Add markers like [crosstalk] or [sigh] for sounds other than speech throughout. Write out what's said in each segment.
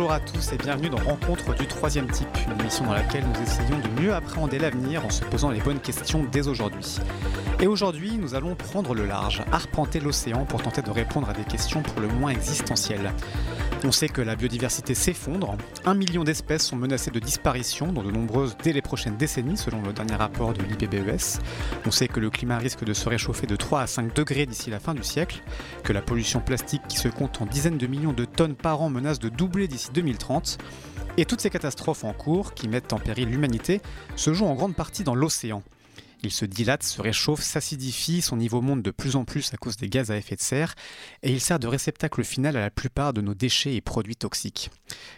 bonjour à tous et bienvenue dans Rencontre du troisième type, une émission dans laquelle nous essayons de mieux appréhender l'avenir en se posant les bonnes questions dès aujourd'hui. Et aujourd'hui, nous allons prendre le large, arpenter l'océan pour tenter de répondre à des questions pour le moins existentielles. On sait que la biodiversité s'effondre, un million d'espèces sont menacées de disparition, dont de nombreuses dès les prochaines décennies, selon le dernier rapport de l'IPBES. On sait que le climat risque de se réchauffer de 3 à 5 degrés d'ici la fin du siècle, que la pollution plastique qui se compte en dizaines de millions de tonnes par an menace de doubler d'ici 2030. Et toutes ces catastrophes en cours, qui mettent en péril l'humanité, se jouent en grande partie dans l'océan. Il se dilate, se réchauffe, s'acidifie, son niveau monte de plus en plus à cause des gaz à effet de serre, et il sert de réceptacle final à la plupart de nos déchets et produits toxiques.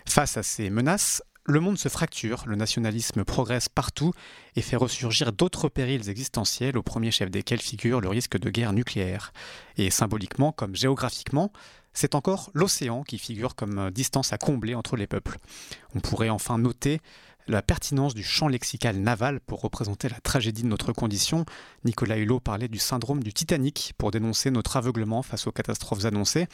Face à ces menaces, le monde se fracture, le nationalisme progresse partout et fait ressurgir d'autres périls existentiels, au premier chef desquels figure le risque de guerre nucléaire. Et symboliquement comme géographiquement, c'est encore l'océan qui figure comme distance à combler entre les peuples. On pourrait enfin noter la pertinence du champ lexical naval pour représenter la tragédie de notre condition. Nicolas Hulot parlait du syndrome du Titanic pour dénoncer notre aveuglement face aux catastrophes annoncées.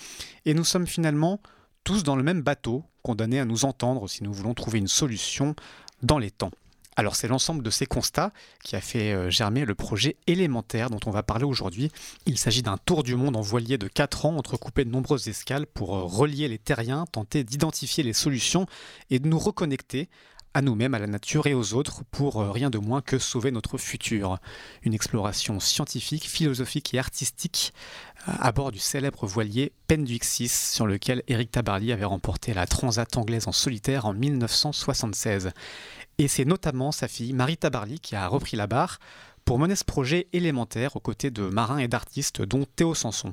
Et nous sommes finalement tous dans le même bateau, condamnés à nous entendre si nous voulons trouver une solution dans les temps. Alors c'est l'ensemble de ces constats qui a fait euh, germer le projet élémentaire dont on va parler aujourd'hui. Il s'agit d'un tour du monde en voilier de 4 ans entrecoupé de nombreuses escales pour euh, relier les terriens, tenter d'identifier les solutions et de nous reconnecter à nous-mêmes, à la nature et aux autres pour euh, rien de moins que sauver notre futur. Une exploration scientifique, philosophique et artistique euh, à bord du célèbre voilier Penduixis sur lequel Eric Tabarly avait remporté la Transat anglaise en solitaire en 1976. Et c'est notamment sa fille Marie Tabarly qui a repris la barre pour mener ce projet élémentaire aux côtés de marins et d'artistes, dont Théo Sanson.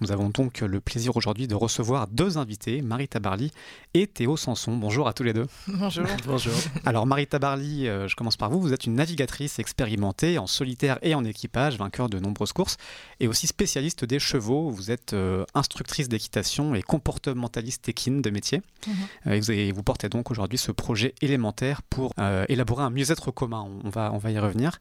Nous avons donc le plaisir aujourd'hui de recevoir deux invités, Marie Tabarly et Théo Sanson. Bonjour à tous les deux. Bonjour. [laughs] Bonjour. Alors Marie Tabarly, euh, je commence par vous. Vous êtes une navigatrice expérimentée en solitaire et en équipage, vainqueur de nombreuses courses, et aussi spécialiste des chevaux. Vous êtes euh, instructrice d'équitation et comportementaliste équine de métier. Mhm. Euh, et vous, portez donc aujourd'hui ce projet élémentaire pour élaborer un mieux-être commun. On va, on va y revenir.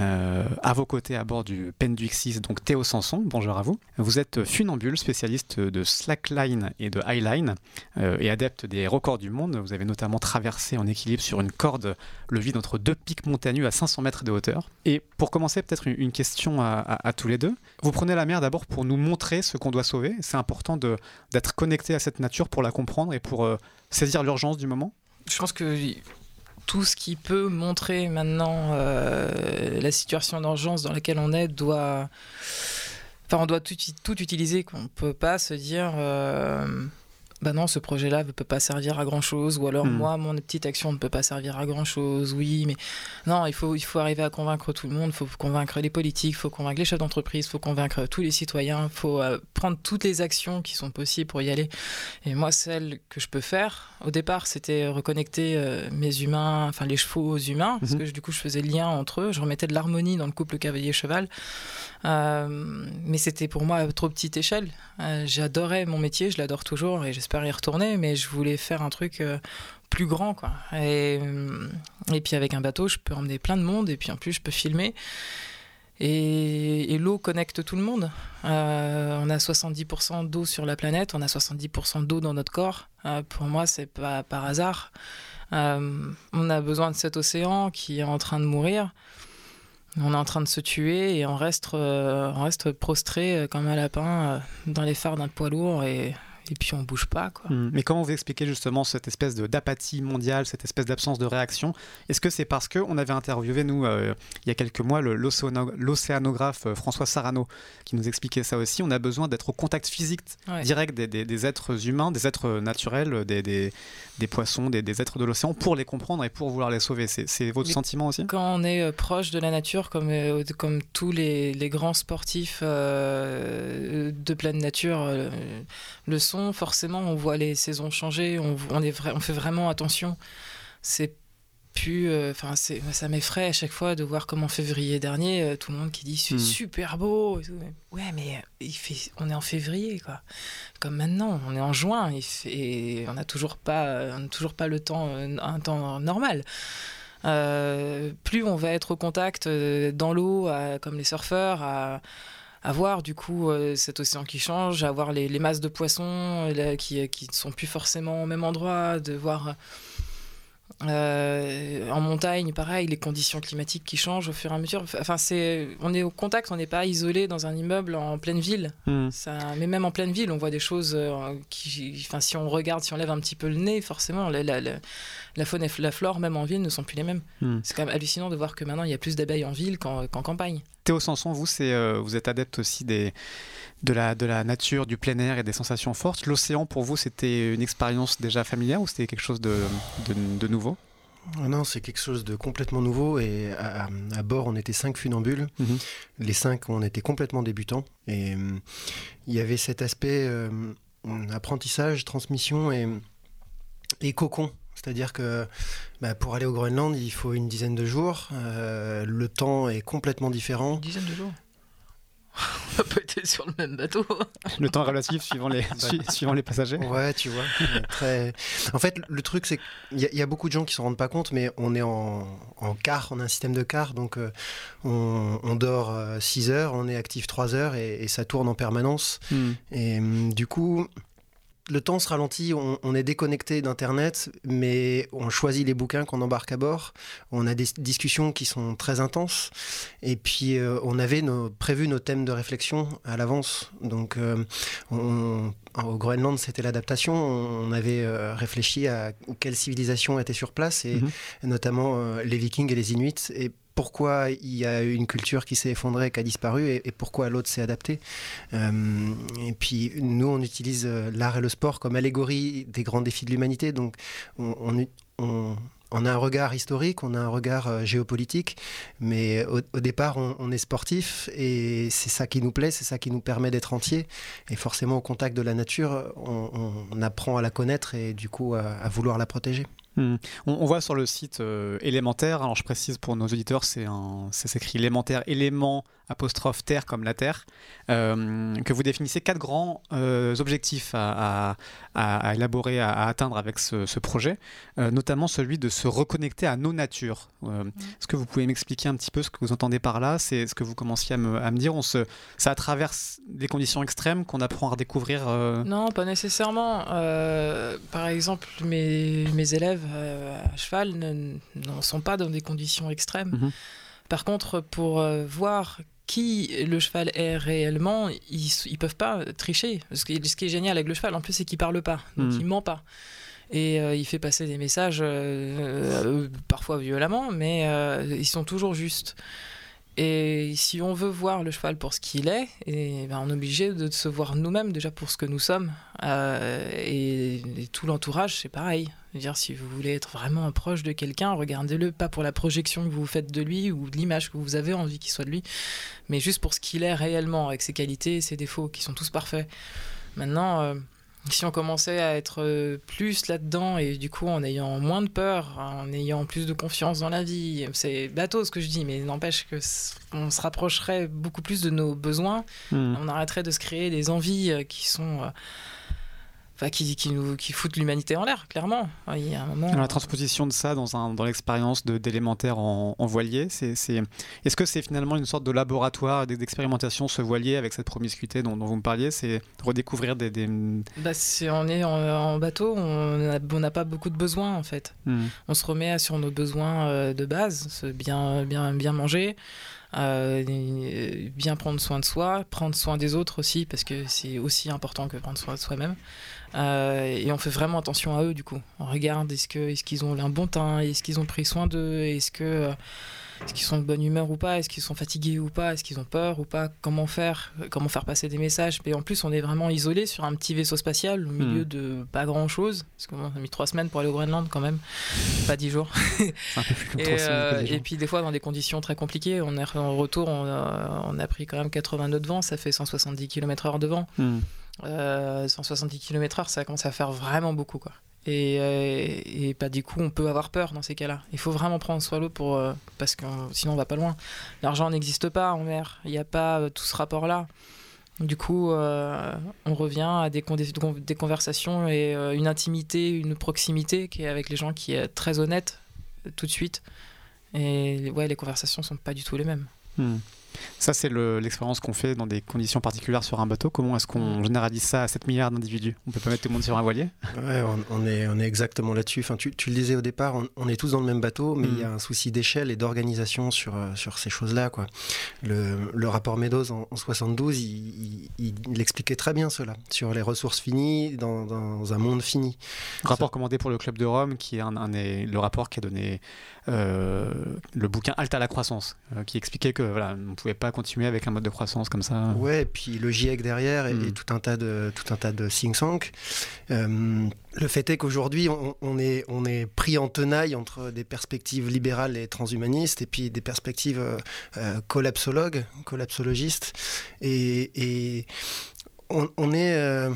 Euh, à vos côtés à bord du Penduixis, donc Théo Sanson, bonjour à vous. Vous êtes funambule, spécialiste de slackline et de highline euh, et adepte des records du monde. Vous avez notamment traversé en équilibre sur une corde le vide entre deux pics montagneux à 500 mètres de hauteur. Et pour commencer, peut-être une, question à, tous les deux. Vous prenez la mer d'abord pour nous montrer ce qu'on doit sauver. C'est important d'être connecté à cette nature pour la comprendre et pour euh, saisir l'urgence du moment. Je pense que tout ce qui peut montrer maintenant euh, la situation d'urgence dans laquelle on est doit. Enfin, on doit tout, utiliser. On ne peut pas se dire. Euh, bah non, ce projet-là ne peut pas servir à grand-chose, ou alors hmm. moi, mon petite action ne peut pas servir à grand-chose, oui, mais non, il faut, il faut arriver à convaincre tout le monde, il faut convaincre les politiques, il faut convaincre les chefs d'entreprise, il faut convaincre tous les citoyens, il faut euh, prendre toutes les actions qui sont possibles pour y aller. Et moi, celle que je peux faire, au départ, c'était reconnecter euh, mes humains, enfin les chevaux aux humains, parce mhm. que du coup, je faisais le lien entre eux, je remettais de l'harmonie dans le couple cavalier-cheval. Euh, mais c'était pour moi à trop petite échelle. J'adorais mon métier, je l'adore toujours, et j'espère y retourner, mais je voulais faire un truc euh, plus grand, quoi. Et, et puis avec un bateau, je peux emmener plein de monde, et puis en plus, je peux filmer. Et, l'eau connecte tout le monde. Euh, on a 70% d'eau sur la planète, on a 70% d'eau dans notre corps. Euh, pour moi, c'est pas par hasard. on a besoin de cet océan qui est en train de mourir. On est en train de se tuer et on reste, on reste prostré comme un lapin dans les phares d'un poids lourd et et puis on bouge pas. Quoi. Hmm. Mais comment vous expliquez justement cette espèce d'apathie mondiale, cette espèce d'absence de réaction? Est-ce que c'est parce qu'on avait interviewé, nous, euh, il y a quelques mois, l'océanographe euh, François Sarano, qui nous expliquait ça aussi On a besoin d'être au contact physique direct des, êtres humains, des êtres naturels, des, des poissons, des, êtres de l'océan, pour les comprendre et pour vouloir les sauver. C'est votre sentiment aussi? Quand on est euh, proche de la nature, comme, comme tous les, les grands sportifs de pleine nature le forcément, on voit les saisons changer, on, on, est on fait vraiment attention. C'est plus. Euh, enfin, ça m'effraie à chaque fois de voir comme en février dernier, euh, tout le monde qui dit c'est hmm. super beau. Ouais, mais il fait, on est en février, quoi. Comme maintenant, on est en juin, et on n'a toujours pas, toujours pas le temps, un temps normal. plus on va être au contact dans l'eau, comme les surfeurs, à, voir du coup cet océan qui change, à voir les, masses de poissons qui, qui ne sont plus forcément au même endroit, de voir euh, en montagne, pareil, les conditions climatiques qui changent au fur et à mesure. Enfin, c'est, on est au contact, on n'est pas isolé dans un immeuble en pleine ville. Hmm. Ça, mais même en pleine ville, on voit des choses euh, qui, enfin, si on regarde, si on lève un petit peu le nez, forcément, la, la, faune et la flore, même en ville, ne sont plus les mêmes. Hmm. C'est quand même hallucinant de voir que maintenant il y a plus d'abeilles en ville qu'en, campagne. Théo Sanson, vous, euh, vous êtes adepte aussi des, de, la, de la nature, du plein air et des sensations fortes. L'océan, pour vous, c'était une expérience déjà familière ou c'était quelque chose de, de, nouveau? Ah non, c'est quelque chose de complètement nouveau et à, bord on était cinq funambules. Mhm. Les cinq on était complètement débutants et euh, il y avait cet aspect euh, apprentissage, transmission et, et cocon. C'est-à-dire que bah, pour aller au Groenland, il faut une dizaine de jours. Euh, le temps est complètement différent. Une dizaine de jours [laughs] on n'a pas été sur le même bateau. le temps relatif suivant les, [laughs] suivant les passagers. Ouais, tu vois. Très... En fait, le truc, c'est qu'il y, a beaucoup de gens qui ne se rendent pas compte, mais on est en, en quart, on a un système de quart, donc euh, on, dort 6 euh, heures, on est actif 3 heures et, ça tourne en permanence. Hmm. Et hum, du coup, le temps se ralentit, on, est déconnecté d'Internet, mais on choisit les bouquins qu'on embarque à bord. On a des discussions qui sont très intenses. Et puis, euh, on avait prévu nos thèmes de réflexion à l'avance. Donc, euh, au Groenland, c'était l'adaptation. On avait euh, réfléchi à quelle civilisation était sur place, et mhm. notamment les Vikings et les Inuits. Et pourquoi il y a eu une culture qui s'est effondrée, qui a disparu, et, pourquoi l'autre s'est adapté. Euh, et puis nous, on utilise euh, l'art et le sport comme allégorie des grands défis de l'humanité. Donc on, a un regard historique, on a un regard euh, géopolitique, mais au, départ, on, est sportif et c'est ça qui nous plaît, c'est ça qui nous permet d'être entier. Et forcément, au contact de la nature, on, apprend à la connaître et du coup à vouloir la protéger. Hmm. On, voit sur le site euh, élémentaire, alors je précise pour nos auditeurs, c'est écrit élémentaire, élément apostrophe terre comme la terre, euh, que vous définissez quatre grands euh, objectifs à, élaborer, à, atteindre avec ce, projet, notamment celui de se reconnecter à nos natures. Hmm. Est-ce que vous pouvez m'expliquer un petit peu ce que vous entendez par là? C'est ce que vous commenciez à me, dire. On se, ça à travers des conditions extrêmes qu'on apprend à redécouvrir Non, pas nécessairement. par exemple, mes, mes élèves euh, à cheval n'en sont pas dans des conditions extrêmes. Mhm. Par contre, pour euh, voir qui le cheval est réellement, ils, ne peuvent pas tricher. Ce qui, ce qui, est génial avec le cheval, en plus, c'est qu'il parle pas, donc mhm. il ment pas. Et euh, il fait passer des messages, parfois violemment, mais ils sont toujours justes. Et si on veut voir le cheval pour ce qu'il est, et ben on est obligé de se voir nous-mêmes déjà pour ce que nous sommes. Euh, et, tout l'entourage, c'est pareil. Dire, si vous voulez être vraiment proche de quelqu'un, regardez-le pas pour la projection que vous faites de lui ou de l'image que vous avez envie qu'il soit de lui, mais juste pour ce qu'il est réellement, avec ses qualités et ses défauts, qui sont tous parfaits. Maintenant, euh, si on commençait à être euh, plus là-dedans et du coup en ayant moins de peur, en ayant plus de confiance dans la vie, c'est bateau ce que je dis, mais n'empêche que on se rapprocherait beaucoup plus de nos besoins, hmm. on arrêterait de se créer des envies euh, qui sont enfin, qui, qui, nous, qui foutent l'humanité en l'air, clairement. Il y a un moment, la transposition de ça dans, un, dans l'expérience d'élémentaire en, en, voilier, c'est, est-ce que c'est finalement une sorte de laboratoire d'expérimentation, ce voilier, avec cette promiscuité dont, dont vous me parliez C'est redécouvrir des... des... Bah, on est en, bateau, on n'a pas beaucoup de besoins, en fait. Hmm. On se remet sur nos besoins euh, de base, bien, bien, bien manger, euh, bien prendre soin de soi, prendre soin des autres aussi, parce que c'est aussi important que prendre soin de soi-même. Euh, et on fait vraiment attention à eux, du coup. On regarde est-ce qu'ils est qu'ils ont un bon teint, est-ce qu'ils ont pris soin d'eux, est-ce que est-ce qu'ils sont de bonne humeur ou pas Est-ce qu'ils sont fatigués ou pas Est-ce qu'ils ont peur ou pas Comment faire Comment faire passer des messages Et en plus, on est vraiment isolé sur un petit vaisseau spatial au milieu hmm. de pas grand-chose. Parce qu'on a mis trois semaines pour aller au Groenland quand même, pas dix jours. un peu plus [laughs] et, euh, et, puis des fois dans des conditions très compliquées. On est en retour, on a, pris quand même 80 nœuds de vent, ça fait 170 km/h de vent. 170 km/h, ça commence à faire vraiment beaucoup quoi. Et, euh, bah, du coup, on peut avoir peur dans ces cas-là. Il faut vraiment prendre soin de l'eau pour, euh, parce que sinon on va pas loin. L'argent n'existe pas en mer. Il n'y a pas euh, tout ce rapport-là. Du coup, on revient à des, des conversations et une intimité, une proximité qui est avec les gens qui est très honnête tout de suite. Et ouais, les conversations sont pas du tout les mêmes. Hmm. Ça, c'est l'expérience qu'on fait dans des conditions particulières sur un bateau. Comment est-ce qu'on mm. généralise ça à 7 milliards d'individus? On peut pas mettre tout le monde sur un voilier? Ouais, on, est, on est exactement là-dessus. Enfin, tu, tu, le disais au départ, on, est tous dans le même bateau, mais il y a mm. un souci d'échelle et d'organisation sur, euh, sur ces choses-là. Quoi. Le, le, rapport Meadows en, 72, il, il, expliquait très bien cela, sur les ressources finies dans, dans un monde fini. Rapport commandé pour le Club de Rome, qui est un, un le rapport qui a donné le bouquin Alta la croissance, euh, qui expliquait que voilà, on ne pouvait pas continuer avec un mode de croissance comme ça. Ouais, et puis le GIEC derrière et, hmm. tout un tas de tout un tas de think tanks. Euh, le fait est qu'aujourd'hui, on, est, on est pris en tenaille entre des perspectives libérales et transhumanistes et puis des perspectives collapsologues, collapsologistes. Et, et on, on est,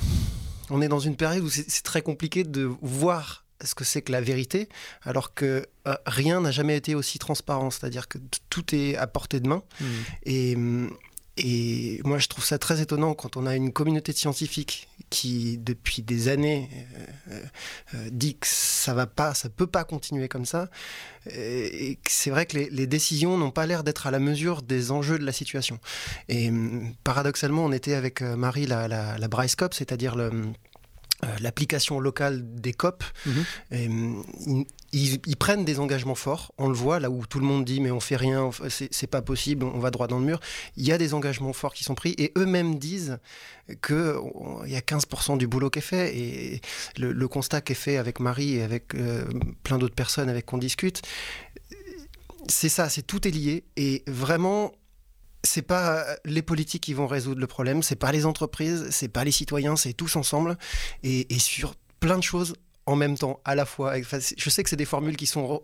on est dans une période où c'est très compliqué de voir ce que c'est que la vérité, alors que euh, rien n'a jamais été aussi transparent, c'est-à-dire que tout est à portée de main. Hmm. Et, et, moi, je trouve ça très étonnant quand on a une communauté scientifique qui, depuis des années, euh, euh, dit que ça va pas, ça peut pas continuer comme ça. Et, c'est vrai que les, décisions n'ont pas l'air d'être à la mesure des enjeux de la situation. Et paradoxalement, on était avec Marie la, la, la Bricecop, c'est-à-dire le l'application locale des COP. Mhm. Euh, ils, prennent des engagements forts. On le voit là où tout le monde dit mais on fait rien, c'est pas possible, on va droit dans le mur. Il y a des engagements forts qui sont pris et eux-mêmes disent que il y a 15% du boulot qui est fait et le, constat qui est fait avec Marie et avec euh, plein d'autres personnes avec qu'on discute, c'est ça, c'est tout est lié et vraiment c'est pas les politiques qui vont résoudre le problème, c'est pas les entreprises, c'est pas les citoyens, c'est tous ensemble et, sur plein de choses en même temps, à la fois. je sais que c'est des formules qui sont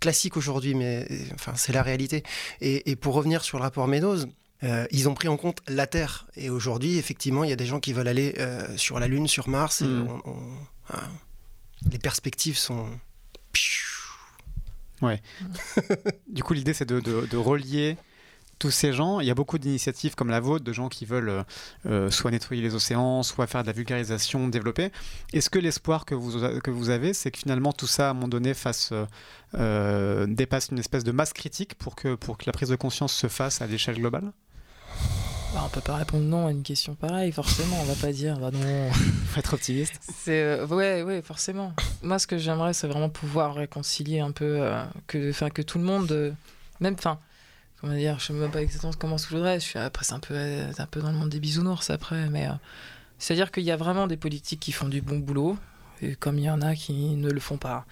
classiques aujourd'hui, mais enfin, c'est la réalité. Et, pour revenir sur le rapport Meadows, euh, ils ont pris en compte la Terre. Et aujourd'hui, effectivement, il y a des gens qui veulent aller euh, sur la Lune, sur Mars. Et hein, les perspectives sont. Ouais. du coup, l'idée, c'est de relier tous ces gens, il y a beaucoup d'initiatives comme la vôtre, de gens qui veulent euh, euh, soit nettoyer les océans, soit faire de la vulgarisation, développer. Est-ce que l'espoir que vous, que vous avez, c'est que finalement tout ça, à un moment donné, fasse, euh, dépasse une espèce de masse critique pour que, pour que la prise de conscience se fasse à l'échelle globale? Bah, on peut pas répondre non à une question pareille, forcément. On va pas dire bah non. [laughs] Faut être optimiste. C'est ouais, ouais, forcément. Moi, ce que j'aimerais, c'est vraiment pouvoir réconcilier un peu que, enfin, que tout le monde, même, enfin, comment dire, je sais même pas exactement comment je voudrais. Je suis après c'est un peu un peu dans le monde des bisounours après, mais euh, c'est à dire qu'il y a vraiment des politiques qui font du bon boulot, et comme il y en a qui ne le font pas,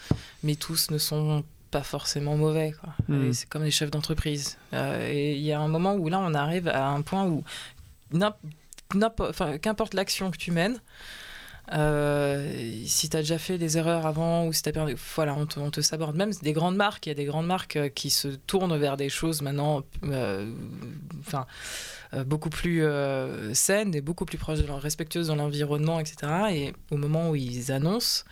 mais tous ne sont pas forcément mauvais. Hmm. C'est comme les chefs d'entreprise. Euh, et il y a un moment où là, on arrive à un point où qu'importe l'action que tu mènes, euh, si tu as déjà fait des erreurs avant ou si tu as perdu, voilà, on te, on saborde. Même des grandes marques, il y a des grandes marques euh, qui se tournent vers des choses maintenant euh, beaucoup plus saines et beaucoup plus proches, de leur, respectueuses dans l'environnement, etc. Et au moment où ils annoncent,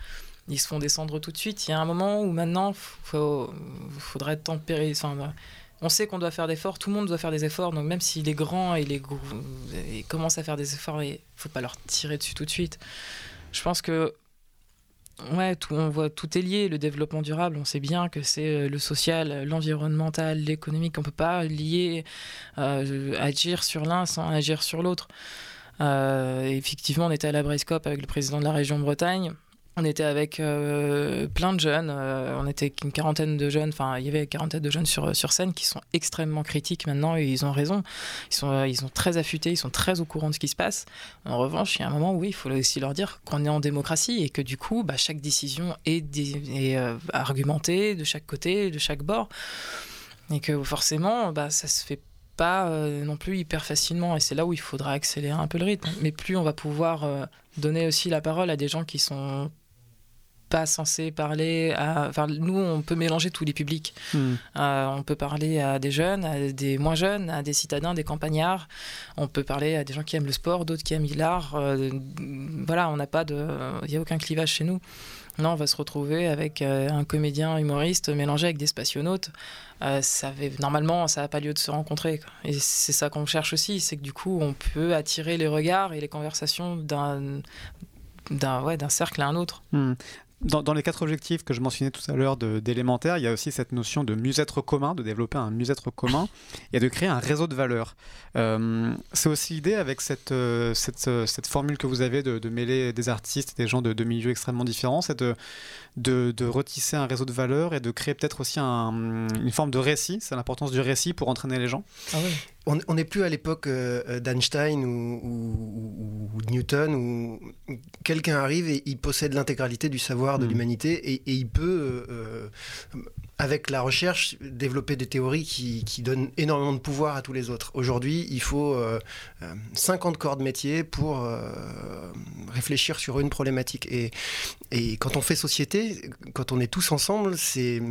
ils se font descendre tout de suite. Il y a un moment où maintenant, il faudrait tempérer. Enfin, on sait qu'on doit faire des efforts, tout le monde doit faire des efforts, donc même s'il est grand et, les, et commence à faire des efforts, il ne faut pas leur tirer dessus tout de suite je pense que ouais, tout, on voit tout est lié. Le développement durable, on sait bien que c'est euh, le social, l'environnemental, l'économique. On peut pas lier euh, agir sur l'un sans agir sur l'autre. Euh, effectivement, on était à la Briscope avec le président de la région Bretagne. On était avec euh, plein de jeunes, euh, on était une quarantaine de jeunes, enfin il y avait une quarantaine de jeunes sur, sur scène qui sont extrêmement critiques maintenant et ils ont raison. Ils sont, euh, ils sont très affûtés, ils sont très au courant de ce qui se passe. En revanche, il y a un moment où oui, il faut aussi leur dire qu'on est en démocratie et que du coup, bah, chaque décision est, est argumentée de chaque côté, de chaque bord. Et que forcément, bah, ça se fait pas non plus hyper facilement et c'est là où il faudra accélérer un peu le rythme. Mais plus on va pouvoir donner aussi la parole à des gens qui sont pas censé parler à. Enfin, nous, on peut mélanger tous les publics. Hmm. Euh, on peut parler à des jeunes, à des moins jeunes, à des citadins, des campagnards. On peut parler à des gens qui aiment le sport, d'autres qui aiment l'art. Euh, voilà, on n'a pas de. Il n'y a aucun clivage chez nous. Non, on va se retrouver avec euh, un comédien humoriste mélangé avec des spationautes. ça normalement, ça n'a pas lieu de se rencontrer. Et c'est ça qu'on cherche aussi, c'est que du coup, on peut attirer les regards et les conversations d'un d'un ouais, cercle à un autre. Hmm dans, les quatre objectifs que je mentionnais tout à l'heure d'élémentaire, il y a aussi cette notion de mieux-être commun, de développer un mieux-être commun et de créer un réseau de valeurs. Euh, c'est aussi l'idée avec cette, euh, cette, formule que vous avez de, mêler des artistes et des gens de, de milieux extrêmement différents, c'est de, retisser un réseau de valeurs et de créer peut-être aussi un, une forme de récit. C'est l'importance du récit pour entraîner les gens. Ah on n'est plus à l'époque euh, d'Einstein ou, Newton où quelqu'un arrive et il possède l'intégralité du savoir de hmm. l'humanité et, il peut euh, avec la recherche, développer des théories qui, qui, donnent énormément de pouvoir à tous les autres. Aujourd'hui, il faut 50 euh, corps de métier pour euh, réfléchir sur une problématique. Et, et, quand on fait société, quand on est tous ensemble, c'est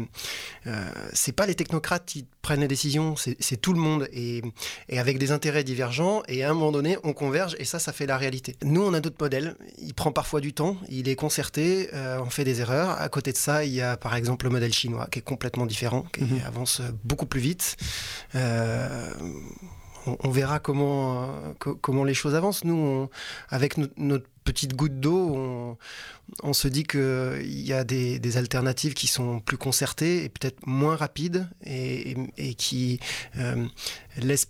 euh, c'est pas les technocrates qui prennent les décisions, c'est tout le monde. Et, et, avec des intérêts divergents, et à un moment donné, on converge, et ça, ça fait la réalité. Nous, on a d'autres modèles. Il prend parfois du temps, il est concerté, on fait des erreurs. À côté de ça, il y a par exemple le modèle chinois, qui est différent, qui mhm. avance beaucoup plus vite. Euh, on, verra comment, comment les choses avancent. Nous, avec notre petite goutte d'eau, on, se dit qu'il y a des, alternatives qui sont plus concertées et peut-être moins rapides et, qui euh, laissent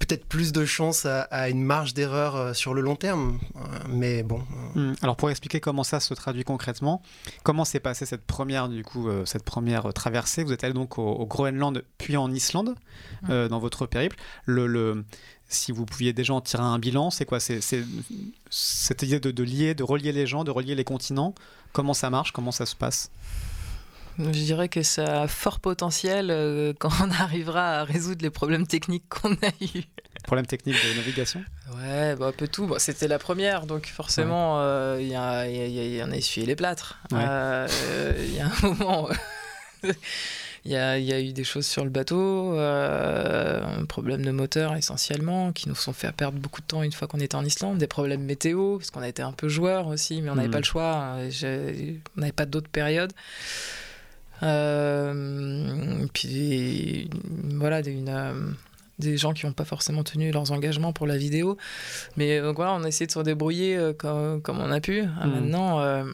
peut-être plus de chance à, une marge d'erreur euh, sur le long terme. Euh, mais bon. Euh. Hmm. Alors pour expliquer comment ça se traduit concrètement, comment s'est passée cette première du coup cette première traversée? Vous êtes allé donc au, Groenland puis en Islande dans votre périple. Le, si vous pouviez déjà en tirer un bilan, c'est quoi? C'est cette idée de, de lier, de relier les gens, de relier les continents. Comment ça marche? Comment ça se passe? Je dirais que ça a fort potentiel euh, quand on arrivera à résoudre les problèmes techniques qu'on a eus. Problèmes techniques de navigation? Ouais, bah, un peu tout. C'était la première, donc forcément, euh, il y, a, y, a essuyé les plâtres. Euh, il y a un moment. [laughs] Il y, a, y, a, eu des choses sur le bateau, un problème de moteur essentiellement, qui nous ont fait perdre beaucoup de temps une fois qu'on était en Islande, des problèmes météo, parce qu'on a été un peu joueurs aussi, mais on n'avait hmm. pas le choix, on n'avait pas d'autres périodes. Euh, puis voilà, une, euh, des gens qui n'ont pas forcément tenu leurs engagements pour la vidéo. Mais euh, voilà, on a essayé de se débrouiller comme, comme on a pu. Mmh. Maintenant,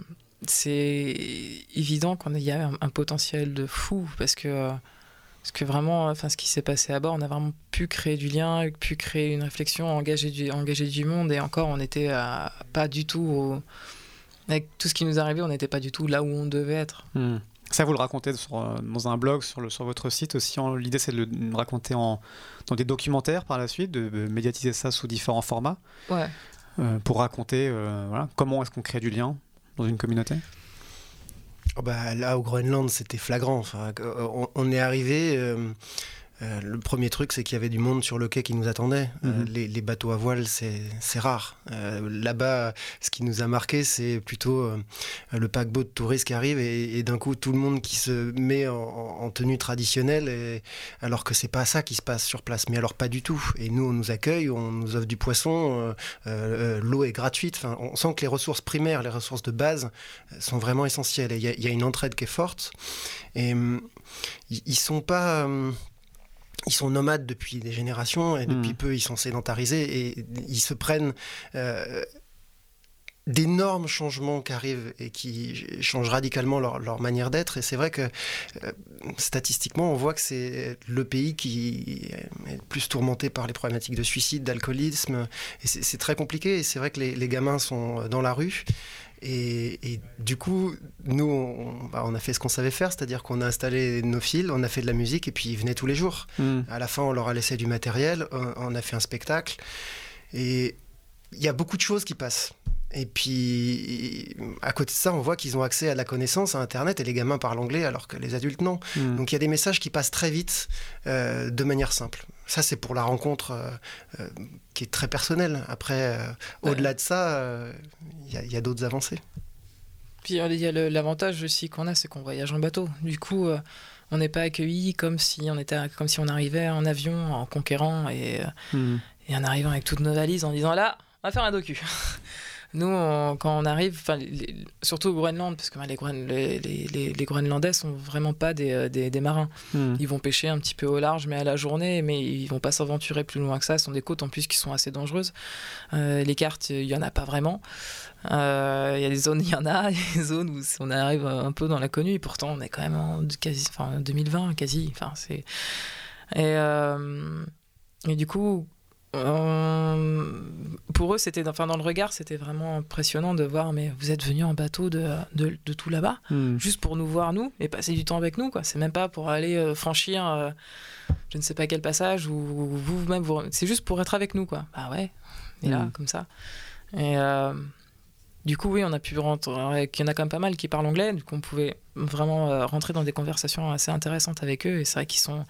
c'est évident qu'il y a un, potentiel de fou parce que. Parce que vraiment, enfin, ce qui s'est passé à bord, on a vraiment pu créer du lien, pu créer une réflexion, engager du, engager du monde. Et encore, on n'était pas du tout. avec tout ce qui nous arrivait, on n'était pas du tout là où on devait être. Mmh. Ça, vous le racontez sur, euh, dans un blog sur, le, sur votre site aussi. L'idée, c'est de le raconter en, dans des documentaires par la suite, de, médiatiser ça sous différents formats. Ouais. Euh, pour raconter euh, voilà, comment est-ce qu'on crée du lien dans une communauté oh bah, Là, au Groenland, c'était flagrant. Enfin, on, est arrivé. Euh, le premier truc, c'est qu'il y avait du monde sur le quai qui nous attendait. Euh, mhm. les, bateaux à voile, c'est rare. Euh, là-bas, ce qui nous a marqué, c'est plutôt le paquebot de touristes qui arrive et, d'un coup, tout le monde qui se met en, tenue traditionnelle, et, alors que c'est pas ça qui se passe sur place. Mais alors, pas du tout. Et nous, on nous accueille, on nous offre du poisson, l'eau est gratuite. Enfin, on sent que les ressources primaires, les ressources de base, sont vraiment essentielles. Il y, a une entraide qui est forte. Et hum, ils sont pas ils sont nomades depuis des générations et depuis hmm. peu ils sont sédentarisés et ils se prennent euh, d'énormes changements qui arrivent et qui changent radicalement leur, manière d'être. Et c'est vrai que euh, statistiquement, on voit que c'est le pays qui est le plus tourmenté par les problématiques de suicide, d'alcoolisme. Et c'est très compliqué. Et c'est vrai que les, les, gamins sont dans la rue. Et, du coup, nous, bah, on, a fait ce qu'on savait faire, c'est-à-dire qu'on a installé nos fils, on a fait de la musique, et puis ils venaient tous les jours. Hmm. À la fin, on leur a laissé du matériel, on, a fait un spectacle. Et il y a beaucoup de choses qui passent. Et puis, à côté de ça, on voit qu'ils ont accès à la connaissance, à Internet, et les gamins parlent anglais alors que les adultes non. Hmm. Donc il y a des messages qui passent très vite, euh, de manière simple. Ça, c'est pour la rencontre euh, euh, qui est très personnelle. Après, au-delà de ça, il y a, d'autres avancées. Puis il y a l'avantage aussi qu'on a, c'est qu'on voyage en bateau. Du coup, on n'est pas accueilli comme si on était, comme si on arrivait en avion, en conquérant et, hmm. et en arrivant avec toutes nos valises en disant là, on va faire un docu. [laughs] Nous, on- quand on arrive, les- surtout au Groenland, parce que ben, les, les, les- Groenlandais sont vraiment pas des, euh, des- des marins. Hmm. Ils vont pêcher un petit peu au large, mais à la journée, mais ils vont pas s'aventurer plus loin que ça. Ce sont des côtes en plus qui sont assez dangereuses. Euh, les cartes, il y en a pas vraiment. Euh, Il y a des zones, il y en a, [laughs] y a des zones où on arrive un peu dans l'inconnu, et pourtant on est quand même en quasi, enfin, 2020, quasi. Enfin, c'est et, euh, et du coup, on- pour eux, c'était, enfin, dans le regard, c'était vraiment impressionnant de voir, mais vous êtes venus en bateau de, de, de tout là-bas. Hmm. juste pour nous voir nous et passer du temps avec nous quoi. C'est même pas pour aller euh, franchir euh, je ne sais pas quel passage ou vous-même vous... c'est juste pour être avec nous quoi. Bah ouais et là Mm. comme ça. Et euh, du coup oui on a pu rentrer il y en a quand même pas mal qui parlent anglais du coup on pouvait vraiment euh, rentrer dans des conversations assez intéressantes avec eux et c'est vrai qu'ils sont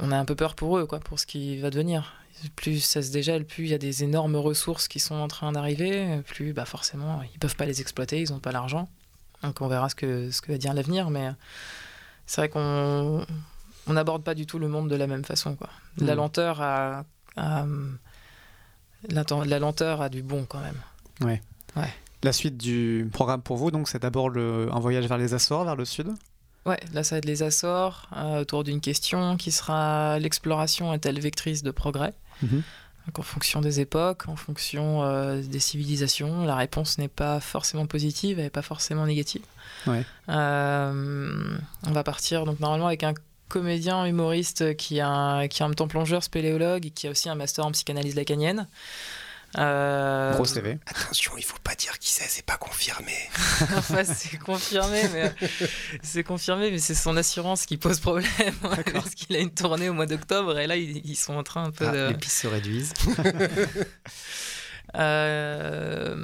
on a un peu peur pour eux quoi pour ce qui va devenir plus ça se dégèle, plus il y a des énormes ressources qui sont en train d'arriver, plus bah forcément ils peuvent pas les exploiter, ils n'ont pas l'argent. Donc on verra ce que, ce que va dire l'avenir, mais c'est vrai qu'on on n'aborde pas du tout le monde de la même façon. Quoi. La Mm. lenteur a, a- la, lenteur a du bon quand même. La suite du programme pour vous, donc, c'est d'abord le- un voyage vers les Açores, vers le sud? Ouais, là ça va être les Açores, euh, autour d'une question qui sera l'exploration est-elle vectrice de progrès? Mhm. Donc, en fonction des époques, en fonction euh, des civilisations, la réponse n'est pas forcément positive, n'est pas forcément négative. Ouais. Euh, on va partir donc normalement avec un comédien humoriste qui, a un- qui est en même temps plongeur, spéléologue et qui a aussi un master en psychanalyse lacanienne. Euh, Gros CV. Attention, il faut pas dire qui c'est, c'est pas confirmé. [laughs] enfin, c'est confirmé, mais c'est confirmé, mais c'est son assurance qui pose problème [laughs] parce qu'il a une tournée au mois d'octobre et là ils, ils sont en train un peu Ah, de. Les pistes se réduisent. [laughs] Euh,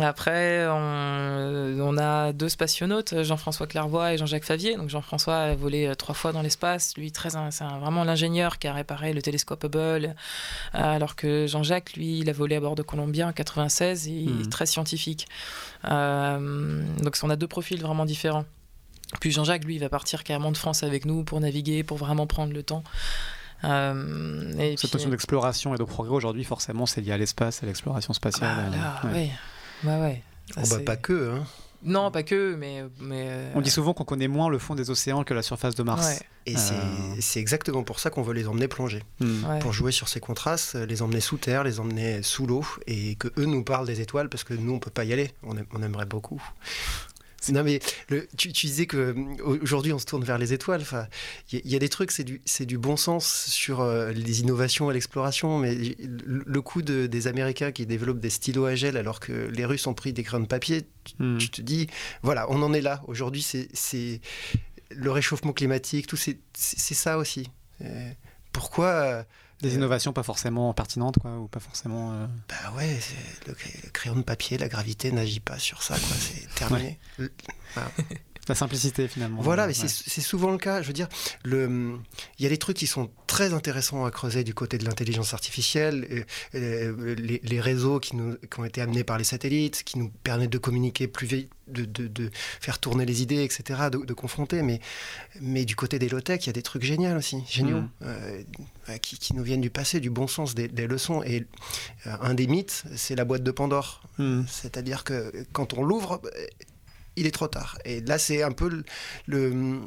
après, on, on a deux spationautes, Jean-François Clairvoy et Jean-Jacques Favier. Donc Jean-François a volé euh, trois fois dans l'espace. Lui, très, c'est vraiment l'ingénieur qui a réparé le télescope Hubble, euh, alors que Jean-Jacques, lui, il a volé à bord de Columbia en 96 et il Mhm. est très scientifique. Donc on a deux profils vraiment différents. Puis Jean-Jacques, lui, il va partir carrément de France avec nous pour naviguer, pour vraiment prendre le temps. Euh, et Cette puis- notion d'exploration et de progrès aujourd'hui, forcément, c'est lié à l'espace, à l'exploration spatiale. Ah, là, euh, ouais. ouais. Ouais, ouais. Ça, Oh, bah, pas que, hein. Non, pas que, mais. mais euh, On dit souvent qu'on connaît moins le fond des océans que la surface de Mars. ouais, Et Euh. c'est- c'est exactement pour ça qu'on veut les emmener plonger. Hmm. ouais. Pour jouer sur ces contrastes, les emmener sous terre, les emmener sous l'eau, et que eux nous parlent des étoiles, parce que nous, on peut pas y aller. On, on aimerait beaucoup. Non mais le, tu, tu disais que euh, aujourd'hui on se tourne vers les étoiles. Enfin, il y, a- il y a des trucs, c'est du, bon sens sur euh, les innovations et l'exploration. Mais le, le coup de- des Américains qui développent des stylos à gel alors que les Russes ont pris des crayons de papier, tu, Hmm. tu te dis voilà, on en est là. Aujourd'hui, c'est- le réchauffement climatique, tout c'est ça aussi. Euh, pourquoi Des innovations pas forcément pertinentes, quoi, ou pas forcément. euh, Bah ouais, c'est- le, cray- le crayon de papier, la gravité n'agit pas sur ça, quoi. C'est terminé. [laughs] La simplicité, finalement. Voilà, mais c'est c'est souvent le cas. Je veux dire, le- il y a des trucs qui sont très intéressants à creuser du côté de l'intelligence artificielle, les, les réseaux qui, nous, qui ont été amenés par les satellites, qui nous permettent de communiquer plus vite, de, de- de faire tourner les idées, etc., de, de confronter. Mais, mais du côté des low-tech, il y a des trucs géniaux aussi, géniaux, Mhm. euh, qui, qui nous viennent du passé, du bon sens, des, des leçons. Et euh, un des mythes, c'est la boîte de Pandore. Hmm. C'est-à-dire que quand on l'ouvre, il est trop tard. Et là, c'est un peu le, le-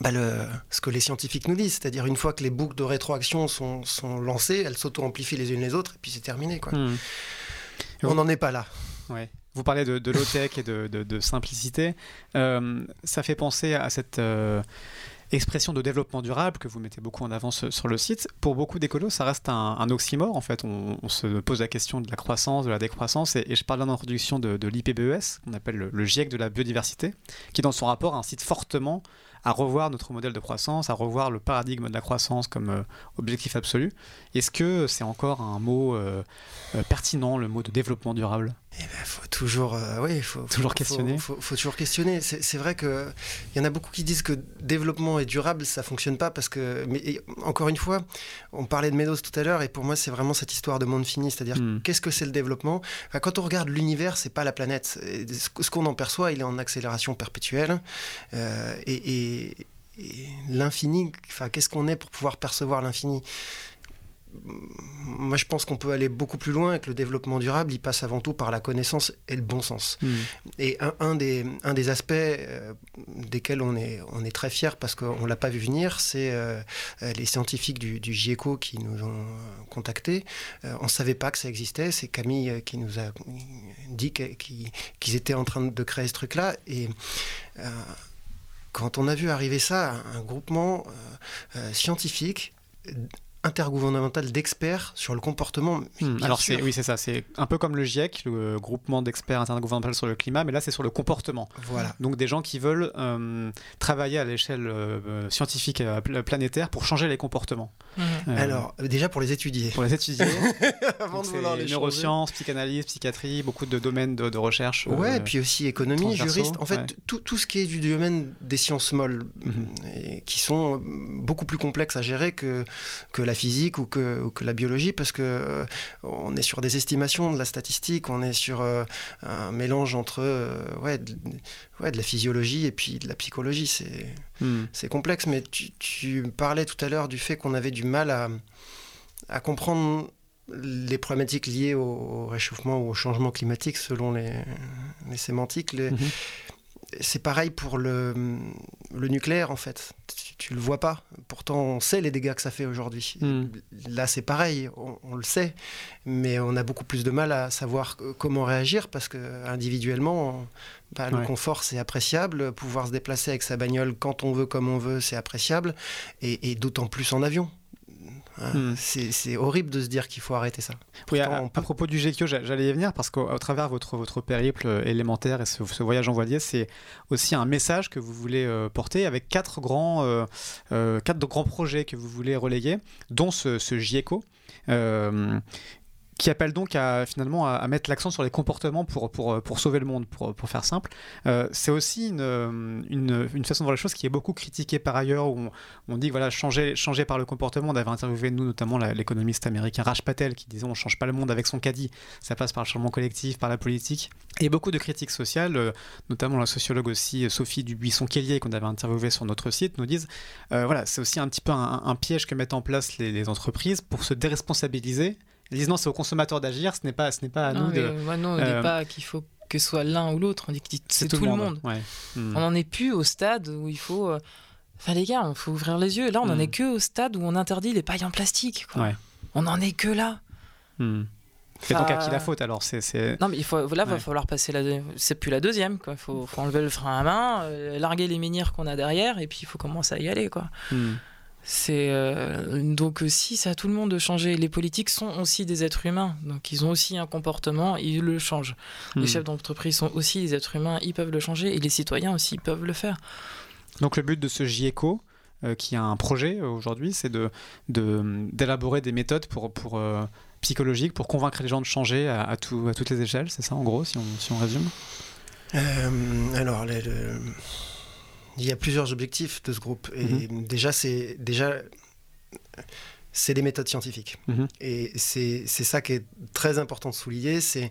bah, le- ce que les scientifiques nous disent. C'est-à-dire une fois que les boucles de rétroaction sont, sont lancées, elles s'auto-amplifient les unes les autres, et puis c'est terminé. Quoi. Hmm. On n'en est pas là. Ouais. Vous parlez de, de low-tech et de, de- de simplicité. Euh, ça fait penser à cette euh, expression de développement durable que vous mettez beaucoup en avant sur, le site. Pour beaucoup d'écolos, ça reste un, oxymore. En fait, on, se pose la question de la croissance, de la décroissance. Et, je parle en introduction de, l'IPBES, qu'on appelle le, le GIEC de la biodiversité, qui, dans son rapport, incite fortement à revoir notre modèle de croissance, à revoir le paradigme de la croissance comme euh, objectif absolu. Est-ce que c'est encore un mot euh, euh, pertinent, le mot de développement durable? Il faut toujours, euh, oui, faut, Toujours faut- questionner. Faut, toujours questionner. C'est vrai que il y en a beaucoup qui disent que développement et durable, ça fonctionne pas parce que. Mais et, encore une fois, on parlait de Meadows tout à l'heure et pour moi, c'est vraiment cette histoire de monde fini, c'est-à-dire Hmm. qu'est-ce que c'est le développement? Enfin, Quand on regarde l'univers, c'est pas la planète. Ce ce qu'on en perçoit, il est en accélération perpétuelle Euh, et, et- et l'infini. Enfin, qu'est-ce qu'on est pour pouvoir percevoir l'infini? Moi je pense qu'on peut aller beaucoup plus loin et que le développement durable, il passe avant tout par la connaissance et le bon sens. Hmm. Et un, un des, un des aspects euh, desquels on est, on est très fiers parce qu'on ne l'a pas vu venir, c'est euh, les scientifiques du, du, GIECO qui nous ont contactés. Euh, on ne savait pas que ça existait, c'est Camille qui nous a dit qu'ils étaient en train de créer ce truc-là. Et quand on a vu arriver ça, un groupement scientifique intergouvernemental d'experts sur le comportement. Mmh, alors c'est oui c'est ça, c'est un peu comme le GIEC, le groupement d'experts intergouvernemental sur le climat, mais là c'est sur le comportement. Voilà. Donc des gens qui veulent euh, travailler à l'échelle euh, scientifique euh, planétaire pour changer les comportements. Mmh. alors déjà pour les étudier. Pour les étudier. [laughs] Avant de vouloir les neurosciences, psychanalyse, psychiatrie, beaucoup de domaines de, de recherche. Ouais, et puis aussi économie, juriste. En fait, ouais. tout, tout, ce qui est du domaine des sciences molles, mmh. et qui sont beaucoup plus complexes à gérer que que la la physique ou que, ou que, la biologie, parce que euh, on est sur des estimations de la statistique, on est sur euh, un mélange entre euh, ouais, de, ouais, de, la physiologie et puis de la psychologie. C'est mm. complexe, mais tu, tu, parlais tout à l'heure du fait qu'on avait du mal à, à comprendre les problématiques liées au, au, réchauffement ou au changement climatique selon les, les sémantiques. Les, -hmm c'est pareil pour le, le, nucléaire en fait. Tu, tu, le vois pas. Pourtant, on sait les dégâts que ça fait aujourd'hui. Mm. Là, c'est pareil, on, on, le sait, mais on a beaucoup plus de mal à savoir comment réagir parce que individuellement, bah, ouais. le confort c'est appréciable. Pouvoir se déplacer avec sa bagnole quand on veut, comme on veut, c'est appréciable, et, et d'autant plus en avion. Hmm. C'est horrible de se dire qu'il faut arrêter ça. Oui, à, peut... à, propos du GECO, j'allais y venir parce qu'au travers votre, votre périple élémentaire et ce, ce voyage en voilier, c'est aussi un message que vous voulez euh, porter avec quatre grands, euh, euh, quatre grands projets que vous voulez relayer, dont ce, ce GIECO. Euh, qui appelle donc à, finalement à, mettre l'accent sur les comportements pour, pour, pour sauver le monde, pour, pour faire simple. Euh, c'est aussi une, une, façon de voir les choses qui est beaucoup critiquée par ailleurs, où on, on dit voilà, changer, changer par le comportement. On avait interviewé, nous, notamment l'économiste américain Raj Patel, qui disait on ne change pas le monde avec son caddie, ça passe par le changement collectif, par la politique. Et beaucoup de critiques sociales, euh, notamment la sociologue aussi Sophie Dubuisson-Kellier, qu'on avait interviewé sur notre site, nous disent euh, voilà, c'est aussi un petit peu un, piège que mettent en place les entreprises pour se déresponsabiliser ils disent non, c'est aux consommateurs d'agir, ce n'est pas, ce n'est pas à non, nous de. Moi, non, on euh... dit pas qu'il faut que ce soit l'un ou l'autre, on dit que c'est tout, tout, le monde. monde. Ouais. Mmh. On n'en est plus au stade où il faut. Euh... Enfin, les gars, il faut ouvrir les yeux. Là, on n'en mmh. est que au stade où on interdit les pailles en plastique. Quoi. Ouais. On n'en est que là. Mmh. C'est donc à qui la faute alors c'est, Non, mais il faut, là, il ouais. va falloir passer la. C'est plus la deuxième, quoi. Il faut, faut, enlever le frein à main, euh, larguer les menhirs qu'on a derrière, et puis il faut commencer à y aller, quoi. C'est euh, donc si c'est à tout le monde de changer. Les politiques sont aussi des êtres humains, donc ils ont aussi un comportement, ils le changent. Mmh. Les chefs d'entreprise sont aussi des êtres humains, ils peuvent le changer, et les citoyens aussi peuvent le faire. Donc le but de ce GIECO, euh, qui a un projet aujourd'hui, c'est de, d'élaborer de, des méthodes pour, pour euh, psychologiques pour convaincre les gens de changer à, à, tout, à toutes les échelles. C'est ça en gros, si on, si on résume? alors les, le il y a plusieurs objectifs de ce groupe. Et mmh. déjà, c'est déjà c'est des méthodes scientifiques. Mmh. Et c'est ça qui est très important de souligner, c'est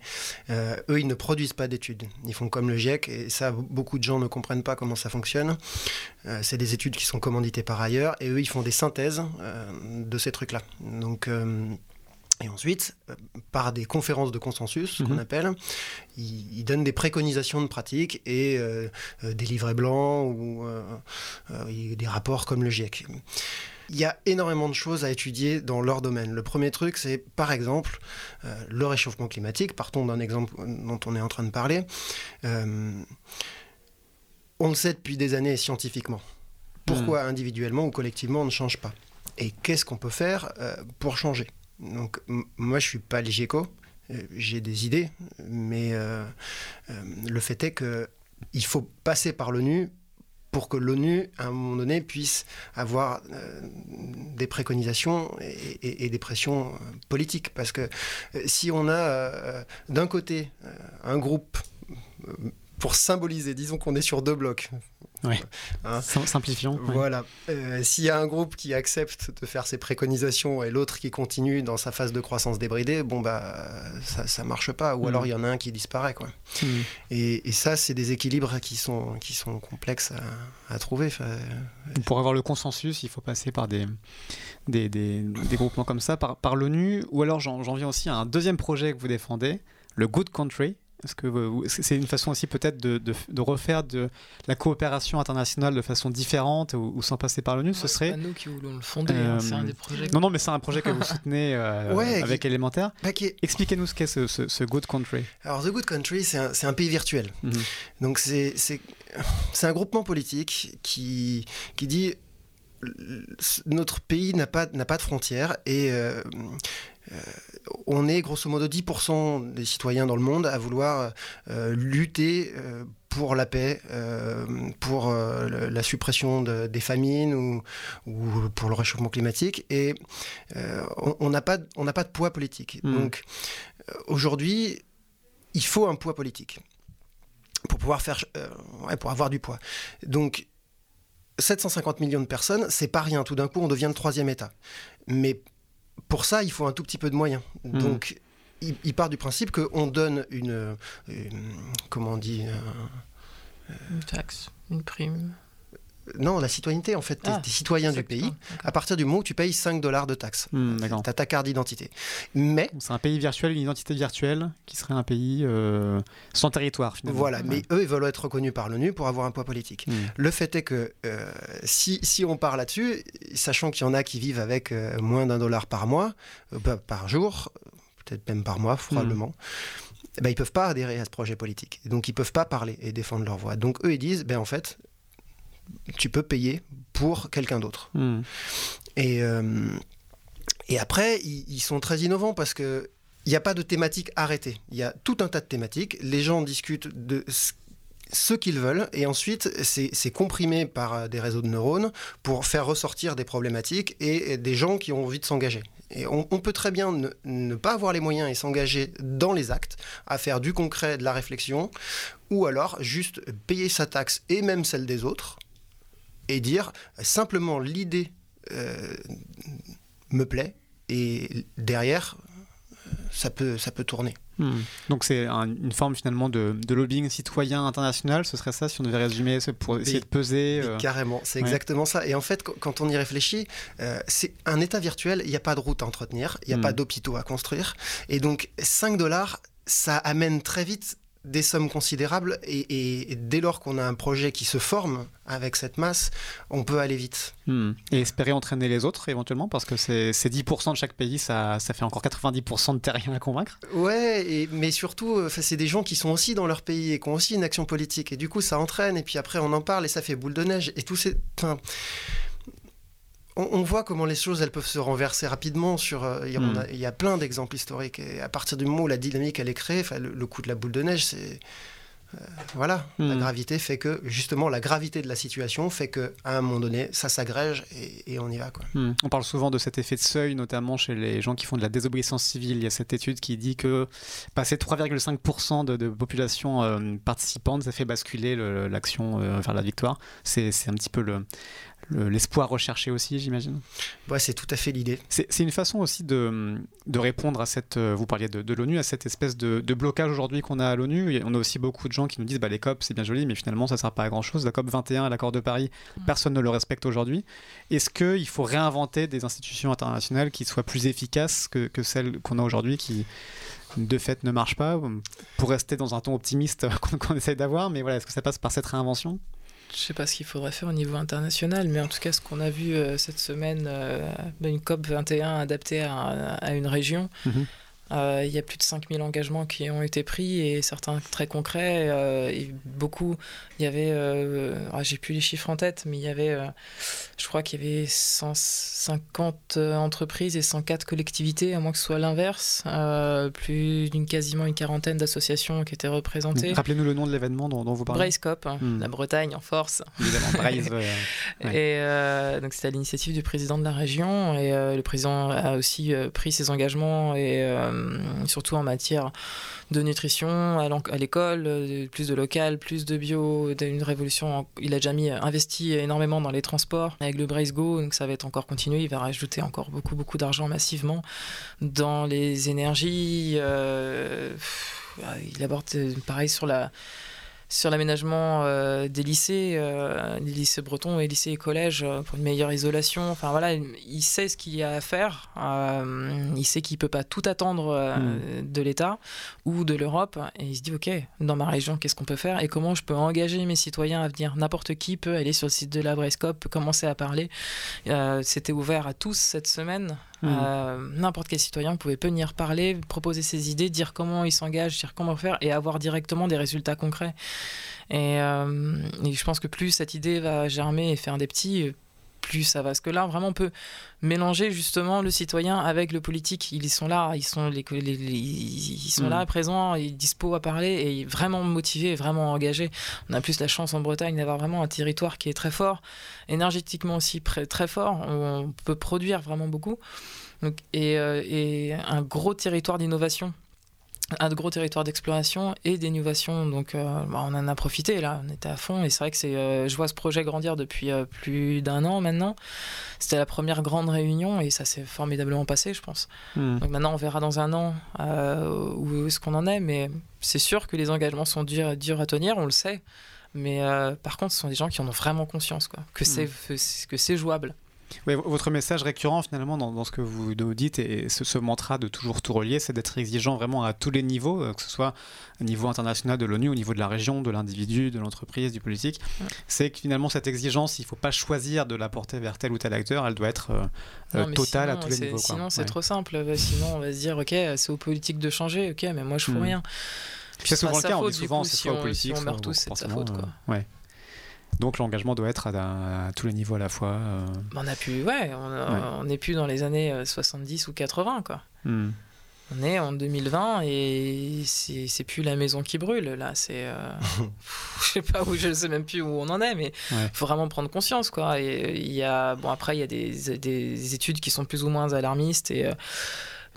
euh, eux, ils ne produisent pas d'études. Ils font comme le GIEC, et ça, beaucoup de gens ne comprennent pas comment ça fonctionne. Euh, c'est des études qui sont commanditées par ailleurs, et eux, ils font des synthèses euh, de ces trucs-là. Donc, et ensuite, par des conférences de consensus, ce mmh. qu'on appelle, ils, ils, donnent des préconisations de pratique et euh, euh, des livrets blancs ou euh, des rapports comme le GIEC. Il y a énormément de choses à étudier dans leur domaine. Le premier truc, c'est par exemple euh, le réchauffement climatique. Partons d'un exemple dont on est en train de parler. Euh, on le sait depuis des années scientifiquement. Pourquoi mmh. individuellement ou collectivement on ne change pas? Et qu'est-ce qu'on peut faire euh, pour changer? Donc moi je suis pas le GIECO, euh, j'ai des idées, mais euh, euh, le fait est que il faut passer par l'ONU pour que l'ONU, à un moment donné, puisse avoir des préconisations et, des pressions politiques. Parce que si on a d'un côté un groupe pour symboliser, disons qu'on est sur deux blocs, Oui. Hein Sim- Simplifiant. oui. Voilà. Euh, S'il y a un groupe qui accepte de faire ses préconisations et l'autre qui continue dans sa phase de croissance débridée, bon bah ça, ça marche pas. Ou Mm. alors il y en a un qui disparaît quoi. Mm. Et, et ça, c'est des équilibres qui sont qui sont complexes à, à trouver. Enfin, Pour avoir le consensus, il faut passer par des, des, des- des groupements comme ça, par, par l'ONU, ou alors j'en viens aussi à un deuxième projet que vous défendez, le Good Country. Est-ce que vous- c'est une façon aussi peut-être de, de- de refaire de la coopération internationale de façon différente ou, ou sans passer par l'ONU Ce C'est serait pas nous qui voulons le fonder, hein, c'est un Euh, des projets. non non mais c'est un projet que vous [laughs] soutenez euh, Ouais, avec qui- élémentaire. bah, qui est- Expliquez-nous ce qu'est ce, ce- ce Good Country. Alors, The Good Country, c'est un, pays virtuel. Mhm. Donc, c'est un groupement politique qui, qui dit notre pays n'a pas, n'a pas de frontières et euh, on est grosso modo 10% des citoyens dans le monde à vouloir euh, lutter euh, pour la paix, euh, pour euh, la suppression de- des famines ou, ou pour le réchauffement climatique. Et euh, on n'a pas, de- on pas de poids politique. Mhm. Donc euh, aujourd'hui, il faut un poids politique pour pouvoir faire, euh, ouais, pour avoir du poids. Donc 750 millions de personnes, c'est pas rien. Tout d'un coup, on devient le troisième État. Mais pour ça, il faut un tout petit peu de moyens. Mhm. Donc, il, il part du principe qu'on donne une, une- comment on dit, euh, Une taxe, une prime. Non, la citoyenneté en fait, Ah, t'es citoyen du pays. À partir du moment où tu payes 5 dollars de taxes, Hmm, D'accord. t'as ta carte d'identité. Mais C'est un pays virtuel, une identité virtuelle qui serait un pays euh, sans territoire finalement. voilà, Ouais. mais eux, ils veulent être reconnus par l'ONU pour avoir un poids politique. Hmm. Le fait est que euh, si, si on part là-dessus, sachant qu'il y en a qui vivent avec euh, moins d'un dollar par mois, euh, bah, par jour, peut-être même par mois probablement, eh ben, ils peuvent pas adhérer à ce projet politique. Donc ils peuvent pas parler et défendre leur voix. Donc eux, ils disent, ben, en fait, tu peux payer pour quelqu'un d'autre. Hmm. Et, euh, et après, ils, ils sont très innovants parce que il n'y a pas de thématique arrêtée. Il y a tout un tas de thématiques. Les gens discutent de ce- ce qu'ils veulent et ensuite c'est comprimé par euh, des réseaux de neurones pour faire ressortir des problématiques et, et des gens qui ont envie de s'engager. Et on, on peut très bien ne, ne pas avoir les moyens et s'engager dans les actes, à faire du concret, de la réflexion, ou alors juste payer sa taxe et même celle des autres, et dire simplement l'idée euh, me plaît et derrière euh, ça peut ça peut tourner. Hmm. Donc c'est un- une forme finalement de, de lobbying citoyen international, ce serait ça si on devait résumer, pour essayer de peser. Euh, Carrément, c'est ouais. exactement ça. Et en fait, qu- quand on y réfléchit, euh, c'est un état virtuel, il n'y a pas de route à entretenir, il n'y a Mm. pas d'hôpitaux à construire. Et donc 5 dollars, ça amène très vite des sommes considérables et, et- et dès lors qu'on a un projet qui se forme avec cette masse, on peut aller vite. hmm. Et espérer entraîner les autres éventuellement, parce que c'est c'est 10% de chaque pays, ça, ça fait encore 90% de terriens à convaincre. Ouais, et, mais surtout, euh, c'est des gens qui sont aussi dans leur pays et qui ont aussi une action politique. Et du coup, ça entraîne. Et puis après, on en parle et ça fait boule de neige. Et tout ces. 'fin, on, on voit comment les choses elles peuvent se renverser rapidement. Sur, euh, il y a- on Mm. a- il y a plein d'exemples historiques. Et à partir du moment où la dynamique elle est créée, le, le coup de la boule de neige, c'est. euh, voilà, la Mm. gravité fait que, justement, la gravité de la situation fait que, à un moment donné, ça s'agrège et, et on y va. Quoi. Hmm. On parle souvent de cet effet de seuil, notamment chez les gens qui font de la désobéissance civile. Il y a cette étude qui dit que passer 3,5% de, de population euh, participante, ça fait basculer le- l'action vers la victoire. C'est un petit peu le- le- l'espoir recherché aussi, j'imagine. Ouais, c'est tout à fait l'idée. C'est une façon aussi de, de répondre à cette, euh, vous parliez de, de l'ONU, à cette espèce de, de blocage aujourd'hui qu'on a à l'ONU. On a aussi beaucoup de gens qui nous disent, bah, les COP c'est bien joli, mais finalement ça sert pas à grand chose. La COP 21, l'accord de Paris, personne ne le respecte aujourd'hui. Est-ce qu'il faut réinventer des institutions internationales qui soient plus efficaces que, que celles qu'on a aujourd'hui, qui de fait ne marchent pas, pour rester dans un ton optimiste [laughs] qu'on essaye d'avoir, mais voilà, est-ce que ça passe par cette réinvention? Je sais pas ce qu'il faudrait faire au niveau international, mais en tout cas, ce qu'on a vu euh, cette semaine, euh, une COP 21 adaptée à, une région, Mhm. Il y a plus de 5000 engagements qui ont été pris et certains très concrets. euh, et beaucoup, il y avait, euh, ah, j'ai plus les chiffres en tête, mais il y avait, euh, je crois qu'il y avait 150 entreprises et 104 collectivités, à moins que ce soit l'inverse, euh, plus d'une quasiment une quarantaine d'associations qui étaient représentées. Rappelez-nous le nom de l'événement dont, dont vous parlez. Brace Cop, hein, Mhm. la Bretagne en force. Évidemment, Braise. [laughs] euh, Ouais. Et euh, donc c'était à l'initiative du président de la région et euh, le président a aussi euh, pris ses engagements et, euh, surtout en matière de nutrition à l'école, plus de local, plus de bio, une révolution. Il a déjà mis, investi énormément dans les transports avec le Brace Go, donc ça va être encore continué. Il va rajouter encore beaucoup, beaucoup d'argent massivement dans les énergies. il aborde pareil sur la sur l'aménagement euh, des lycées, euh, des lycées bretons et lycées et collèges euh, pour une meilleure isolation. Enfin voilà, il sait ce qu'il y a à faire. il sait qu'il peut pas tout attendre hmm. de l'État ou de l'Europe. Et il se dit, OK, dans ma région, qu'est-ce qu'on peut faire et comment je peux engager mes citoyens à venir N'importe qui peut aller sur le site de la Brescope, peut commencer à parler. C'était ouvert à tous cette semaine. Hmm. N'importe quel citoyen pouvait venir parler, proposer ses idées, dire comment il s'engage, dire comment faire et avoir directement des résultats concrets. Euh, et, je pense que plus cette idée va germer et faire des petits, plus ça va. Parce que là, vraiment, on peut mélanger justement le citoyen avec le politique. Ils sont là, ils sont, les, ils sont là, mm. présents, ils dispo à parler et vraiment motivés, vraiment engagés. On a plus la chance en Bretagne d'avoir vraiment un territoire qui est très fort, énergétiquement aussi très fort. On peut produire vraiment beaucoup. Donc, et, euh, et un gros territoire d'innovation un gros territoire d'exploration et d'innovation. Donc, euh, bah, on en a profité là, on était à fond. Et c'est vrai que c'est, euh, je vois ce projet grandir depuis euh, plus d'un an maintenant. C'était la première grande réunion et ça s'est formidablement passé, je pense. Hmm. Donc maintenant, on verra dans un an où est-ce qu'on en est. Mais c'est sûr que les engagements sont durs, durs à tenir, on le sait. Mais par contre, ce sont des gens qui en ont vraiment conscience, quoi, que hmm. c'est que c'est jouable. Oui, votre message récurrent finalement dans, ce que vous nous dites et ce, mantra de toujours tout relier, c'est d'être exigeant vraiment à tous les niveaux, euh, que ce soit au niveau international de l'ONU, au niveau de la région, de l'individu, de l'entreprise, du politique. C'est que finalement cette exigence, il ne faut pas choisir de la porter vers tel ou tel acteur, elle doit être euh, euh, totale à tous les niveaux. Sinon, c'est trop simple. Sinon, on va se dire, ok, c'est aux politiques de changer, ok, mais moi je fous hmm. rien. C'est souvent le cas, on dit souvent, c'est soit aux politiques, si on meurt tous, c'est sa faute. Quoi. ouais. Donc l'engagement doit être à, tous les niveaux à la fois. Euh. On a pu, ouais, on n'est plus dans les années 70 euh, ou 80, quoi. Hmm. On est en 2020 et c'est plus la maison qui brûle. Là, c'est. Euh, [laughs] je sais pas où, je sais même plus où on en est, mais il faut vraiment prendre conscience, quoi. Et il y a. Bon, après, il y a des, des, études qui sont plus ou moins alarmistes et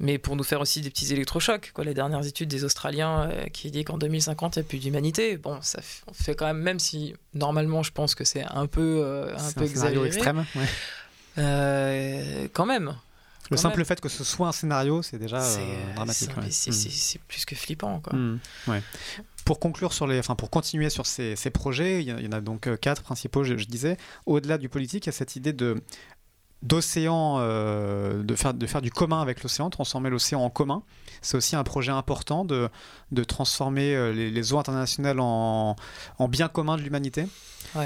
mais pour nous faire aussi des petits électrochocs. Quoi. Les dernières études des Australiens euh, qui disent qu'en 2050, il n'y a plus d'humanité. Bon, ça fait quand même, même si normalement je pense que c'est un peu, euh, un peu un exagéré. extrême, euh, quand même. Le simple fait que ce soit un scénario, c'est déjà dramatique. Hmm. C'est plus que flippant. Quoi. Hmm. Pour conclure sur les, enfin pour continuer sur ces, ces projets, il y, en a donc quatre principaux, je, je disais. Au-delà du politique, il y a cette idée de d'océan, euh, de, faire, de faire du commun avec l'océan, transformer l'océan en commun. C'est aussi un projet important de, de transformer euh, les, eaux internationales en, en bien commun de l'humanité.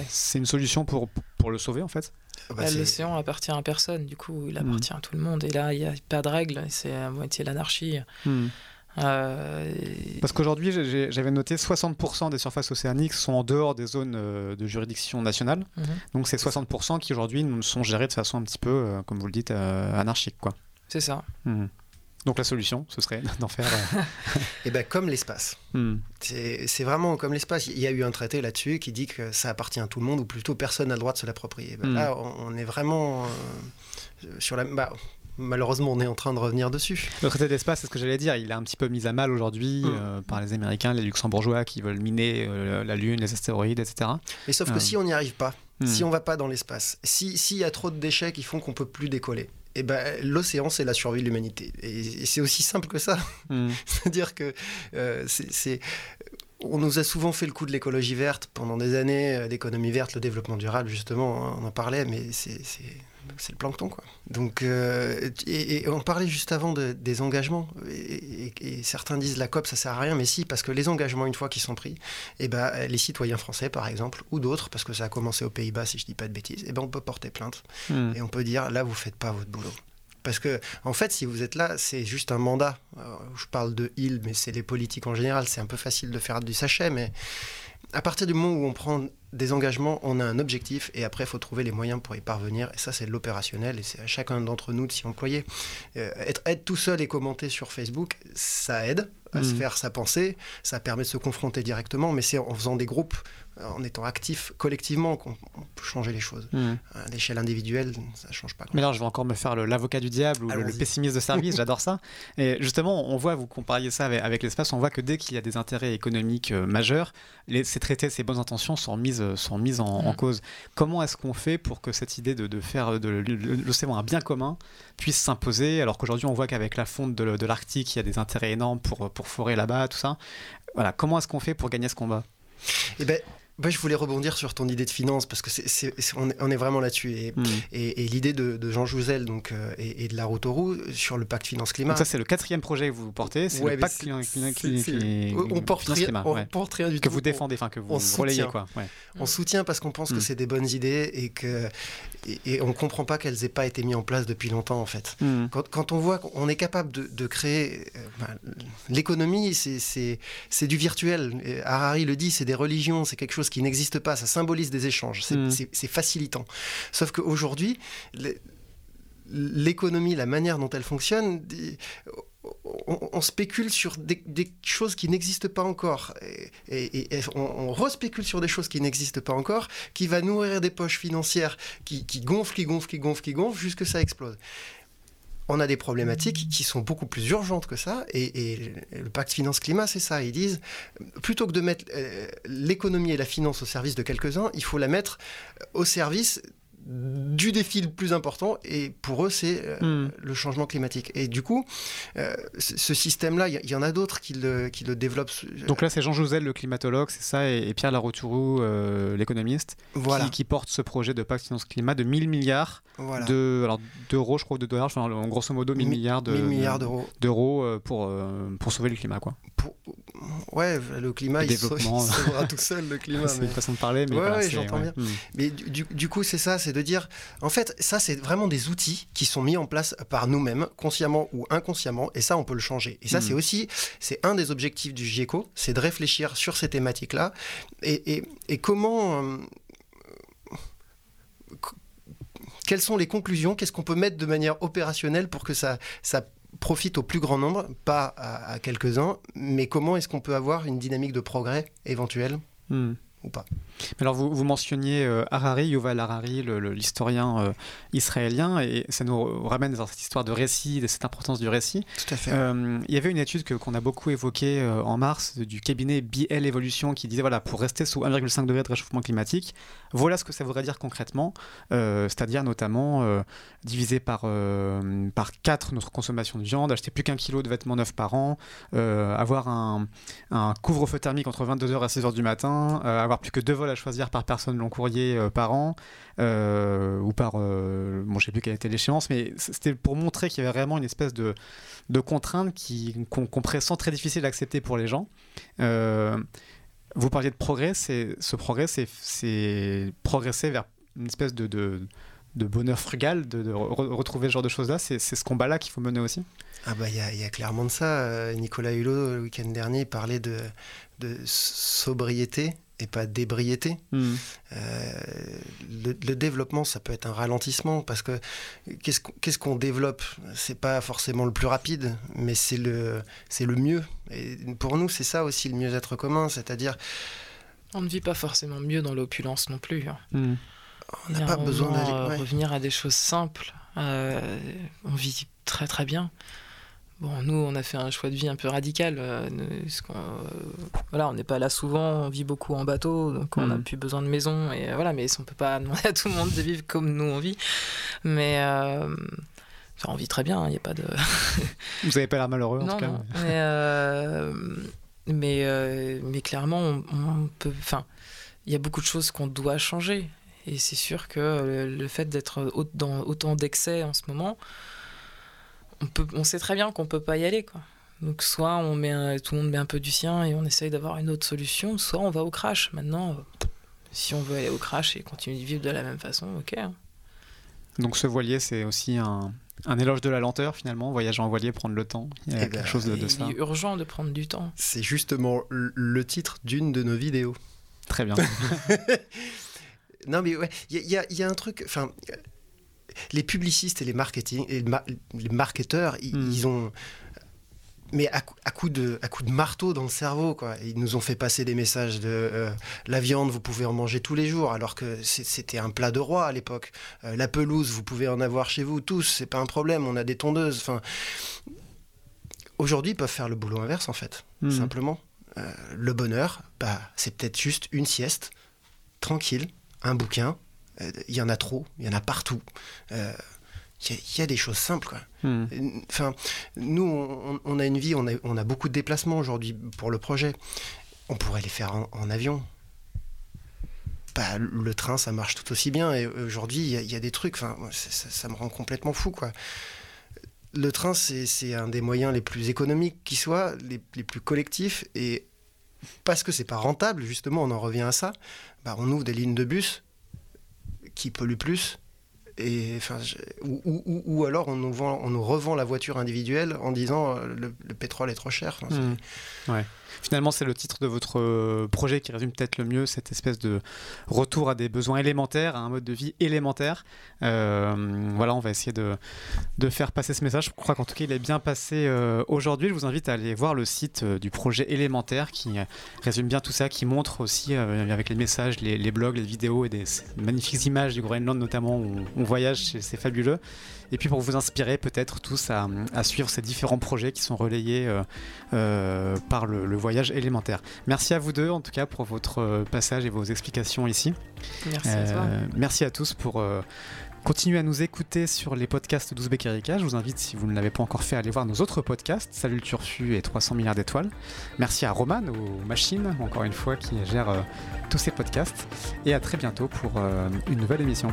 C'est une solution pour, pour le sauver en fait. Ah bah, l'océan appartient à personne, du coup il appartient à tout le monde. Et là, il n'y a pas de règles, c'est à moitié l'anarchie. Hmm. Euh, Parce qu'aujourd'hui, j'avais noté 60% des surfaces océaniques sont en dehors des zones euh, de juridiction nationale. Mhm. Donc c'est 60% qui aujourd'hui sont gérés de façon un petit peu, euh, comme vous le dites, anarchique. quoi. C'est ça. Mhm. Donc la solution, ce serait [laughs] d'en faire. Et [laughs] eh ben comme l'espace. Mhm. C'est vraiment comme l'espace. Il y a eu un traité là-dessus qui dit que ça appartient à tout le monde, ou plutôt personne n'a le droit de se l'approprier. Ben là, on, est vraiment sur la. Bah, malheureusement, on est en train de revenir dessus. Le traité d'espace, c'est ce que j'allais dire, il est un petit peu mis à mal aujourd'hui mm. euh, par les Américains, les Luxembourgeois qui veulent miner euh, la Lune, les astéroïdes, etc. Mais sauf que euh. si on n'y arrive pas, mm. si on va pas dans l'espace, s'il y a trop de déchets qui font qu'on peut plus décoller, eh ben, l'océan, c'est la survie de l'humanité. Et, c'est aussi simple que ça. Mm. [laughs] C'est-à-dire que c'est on nous a souvent fait le coup de l'écologie verte pendant des années, l'économie verte, le développement durable, justement, hein, on en parlait, mais c'est c'est le plancton, quoi. Donc, euh, et, on parlait juste avant des engagements, et, certains disent la COP ça sert à rien, mais si, parce que les engagements, une fois qu'ils sont pris, et eh ben, les citoyens français, par exemple, ou d'autres, parce que ça a commencé aux Pays-Bas, si je dis pas de bêtises, et eh ben, on peut porter plainte, hmm. et on peut dire, là, vous faites pas votre boulot. Parce que, en fait, si vous êtes là, c'est juste un mandat. je parle de il, mais c'est les politiques en général. C'est un peu facile de faire du sachet, mais à partir du moment où on prend des engagements, on a un objectif et après il faut trouver les moyens pour y parvenir. Et ça, c'est l'opérationnel et c'est à chacun d'entre nous de s'y employer. Euh, être, être tout seul et commenter sur Facebook, ça aide à se Mhm. faire sa pensée, ça permet de se confronter directement, mais c'est en faisant des groupes, en étant actifs collectivement qu'on on peut changer les choses. Hmm. À l'échelle individuelle, ça change pas. Mais là, je vais encore me faire l'avocat du diable ou le, pessimiste de service, [laughs] j'adore ça. Et justement, on voit, vous compariez ça avec, avec l'espace, on voit que dès qu'il y a des intérêts économiques euh, majeurs, les, ces traités, ces bonnes intentions sont mises, euh, sont mises en, en Mm. cause. Comment est-ce qu'on fait pour que cette idée de, de faire de l'océan un bien commun puisse s'imposer, alors qu'aujourd'hui, on voit qu'avec la fonte de, de l'Arctique, il y a des intérêts énormes pour, pour forer là-bas, tout ça. Voilà, comment est-ce qu'on fait pour gagner ce combat? Eh ben, moi, je voulais rebondir sur ton idée de finance parce que c'est, c'est- c'est- on, est, on est vraiment là-dessus. Et, Hmm. et- et l'idée de, de Jean Jouzel donc, euh, et, et de la roues sur le pacte finance-climat. Donc ça, c'est le quatrième projet que vous portez, c'est Ouais, le pacte climat- climat- climat- on porte finance rien, climat, on ouais. porte rien du que tout. vous défendez, enfin que on vous relayez soutient. quoi. Ouais. On, on soutient parce qu'on pense que Mm. c'est des bonnes idées et que et, on comprend pas qu'elles aient pas été mises en place depuis longtemps en fait. Hmm. Quand, quand on voit qu'on est capable de, de créer euh, ben, l'économie, c'est- c'est c'est du virtuel. Harari le dit, c'est des religions, c'est quelque chose qui n'existe pas. Ça symbolise des échanges, c'est Mm. facilitant. Sauf qu'aujourd'hui, l'économie, la manière dont elle fonctionne, on, on spécule sur des, des choses qui n'existent pas encore. Et, et- et on, on respécule sur des choses qui n'existent pas encore, qui va nourrir des poches financières qui, qui gonflent, qui gonflent, qui gonflent, qui gonflent, jusque ça explose. On a des problématiques qui sont beaucoup plus urgentes que ça, et, le pacte finance-climat, c'est ça. Ils disent, plutôt que de mettre euh, l'économie et la finance au service de quelques-uns, il faut la mettre au service du défi le plus important, et pour eux, c'est euh, Hmm. le changement climatique. Et du coup, euh, ce ce système-là, il y, en a d'autres qui le, qui le développent. Donc là, c'est Jean Jouzel, le climatologue, c'est ça, et, et Pierre Larouturou, euh, l'économiste, voilà, qui, qui porte ce projet de pacte finance-climat de 1000 milliards voilà. de, alors, d'euros, je crois, de dollars, enfin, en grosso modo 1000 Mi- milliards de- 1000 milliards d'euros. d'euros euh, pour, euh, pour sauver le climat. Quoi. Pour- Ouais, le climat, Le il sauvera [laughs] tout seul, le climat. [laughs] c'est mais- une façon de parler, mais Ouais, voilà, ouais, c'est- j'entends bien. Hmm. Mais du, coup, c'est ça, c'est de dire, en fait, ça, c'est vraiment des outils qui sont mis en place par nous-mêmes, consciemment ou inconsciemment, et ça, on peut le changer. Et ça, Mhm. c'est aussi, c'est un des objectifs du GIECO, c'est de réfléchir sur ces thématiques-là, et, et- et comment... euh, qu- quelles sont les conclusions Qu'est-ce qu'on peut mettre de manière opérationnelle pour que ça, ça profite au plus grand nombre, pas à, à quelques-uns, mais comment est-ce qu'on peut avoir une dynamique de progrès éventuelle Hmm. ou pas? Alors vous, vous mentionniez euh, Harari, Yuval Harari, l'historien euh, israélien, et ça nous ramène dans cette histoire de récit, de cette importance du récit. Tout à fait. Euh, il y avait une étude qu'on a beaucoup évoquée en mars du cabinet BL Evolution qui disait voilà pour rester sous 1,5 degré de réchauffement climatique, voilà ce que ça voudrait dire concrètement, c'est-à-dire notamment diviser par par 4 notre consommation de viande, acheter plus qu'un kilo de vêtements neufs par an, avoir un, un couvre-feu thermique entre 22h et 6h du matin, avoir plus que deux vols à choisir par personne long courrier euh, par an, euh, ou par. euh, bon, je sais plus quelle était l'échéance, mais c'était pour montrer qu'il y avait vraiment une espèce de, de contrainte qu'on, qu'on pressent très difficile d'accepter pour les gens. Vous parliez de progrès, ce progrès, c'est, progresser vers une espèce de. de bonheur frugal, de, de re- retrouver ce genre de choses-là, c'est, ce combat-là qu'il faut mener aussi. Ah bah il y, a- clairement de ça. Nicolas Hulot, le week-end dernier, parlait de, de sobriété et pas d'ébriété. Hmm. Euh, le, le développement, ça peut être un ralentissement parce que qu'est-ce qu'on qu'on développe? C'est pas forcément le plus rapide, mais c'est le, c'est le mieux. Et pour nous, c'est ça aussi le mieux-être commun, c'est-à-dire On ne vit pas forcément mieux dans l'opulence non plus. hein. Hmm. on n'a pas besoin d'aller. euh, ouais. revenir à des choses simples. Euh, on vit très très bien. Bon, nous, on a fait un choix de vie un peu radical. euh, parce qu'on, euh, voilà, on n'est pas là souvent, on vit beaucoup en bateau, donc on n'a Mhm. plus besoin de maison. Et euh, voilà, mais on peut pas [laughs] demander à tout le monde de vivre comme nous on vit. Mais enfin, on vit très bien. Il n'y a pas de. [laughs] Vous n'avez pas l'air malheureux en non, tout cas. non. Mais, mais, mais clairement, on, on peut. Enfin, il y a beaucoup de choses qu'on doit changer. Et c'est sûr que le, le fait d'être dans autant d'excès en ce moment, on, peut, on sait très bien qu'on peut pas y aller. Quoi. Donc, soit on met un- tout le monde met un peu du sien et on essaye d'avoir une autre solution, soit on va au crash. Maintenant, euh, si on veut aller au crash et continuer de vivre de la même façon, ok. hein. Donc ce voilier, c'est aussi un, un éloge de la lenteur finalement, voyager en voilier, prendre le temps. Il y a Eh quelque ben, chose de, de il est urgent de prendre du temps. C'est justement le- titre d'une de nos vidéos. Très bien. [laughs] non, mais ouais, il y, y, a un truc. Enfin, les publicistes et les, marketing, et les marketeurs, hmm. ils ont mais à, coup de, à coup de marteau dans le cerveau. Quoi. Ils nous ont fait passer des messages de euh, la viande, vous pouvez en manger tous les jours, alors que c'était un plat de roi à l'époque. Euh, la pelouse, vous pouvez en avoir chez vous tous, c'est pas un problème, on a des tondeuses. Enfin, Aujourd'hui, ils peuvent faire le boulot inverse, en fait, hmm. simplement. Euh, le bonheur, bah, c'est peut-être juste une sieste, tranquille, un bouquin. Il y en a trop, il y en a partout il y, a des choses simples. Quoi. Hmm. Enfin, nous, on, a une vie, on a, on a beaucoup de déplacements aujourd'hui pour le projet. On pourrait les faire en, avion. Bah, le train, ça marche tout aussi bien. Et aujourd'hui, il y, a des trucs, enfin, ça, ça, me rend complètement fou. Quoi. Le train, c'est un des moyens les plus économiques qui soient, les, les plus collectifs. Et parce que c'est pas rentable, justement, on en revient à ça, bah, on ouvre des lignes de bus qui polluent plus et, enfin, ou, ou, alors on nous, vend, on nous revend la voiture individuelle en disant euh, le, le pétrole est trop cher. Mmh. ouais. Finalement, c'est le titre de votre euh, projet qui résume peut-être le mieux cette espèce de retour à des besoins élémentaires, à un mode de vie élémentaire. Euh, voilà, on va essayer de, de, faire passer ce message. Je crois qu'en tout cas, il est bien passé aujourd'hui. Je vous invite à aller voir le site du projet élémentaire qui résume bien tout ça, qui montre aussi avec les messages, les, blogs, les vidéos et des magnifiques images du Groenland notamment où on voyage, c'est fabuleux. Et puis pour vous inspirer peut-être tous à, suivre ces différents projets qui sont relayés euh, euh, par le, voyage élémentaire. Merci à vous deux en tout cas pour votre euh, passage et vos explications ici. Merci à toi. Merci à tous pour continuer à nous écouter sur les podcasts d'Ouzbek Erika. Je vous invite, si vous ne l'avez pas encore fait, à aller voir nos autres podcasts, Salut le Turfu et 300 milliards d'étoiles. Merci à Roman, aux machines, encore une fois, qui gère tous ces podcasts. Et à très bientôt pour une nouvelle émission.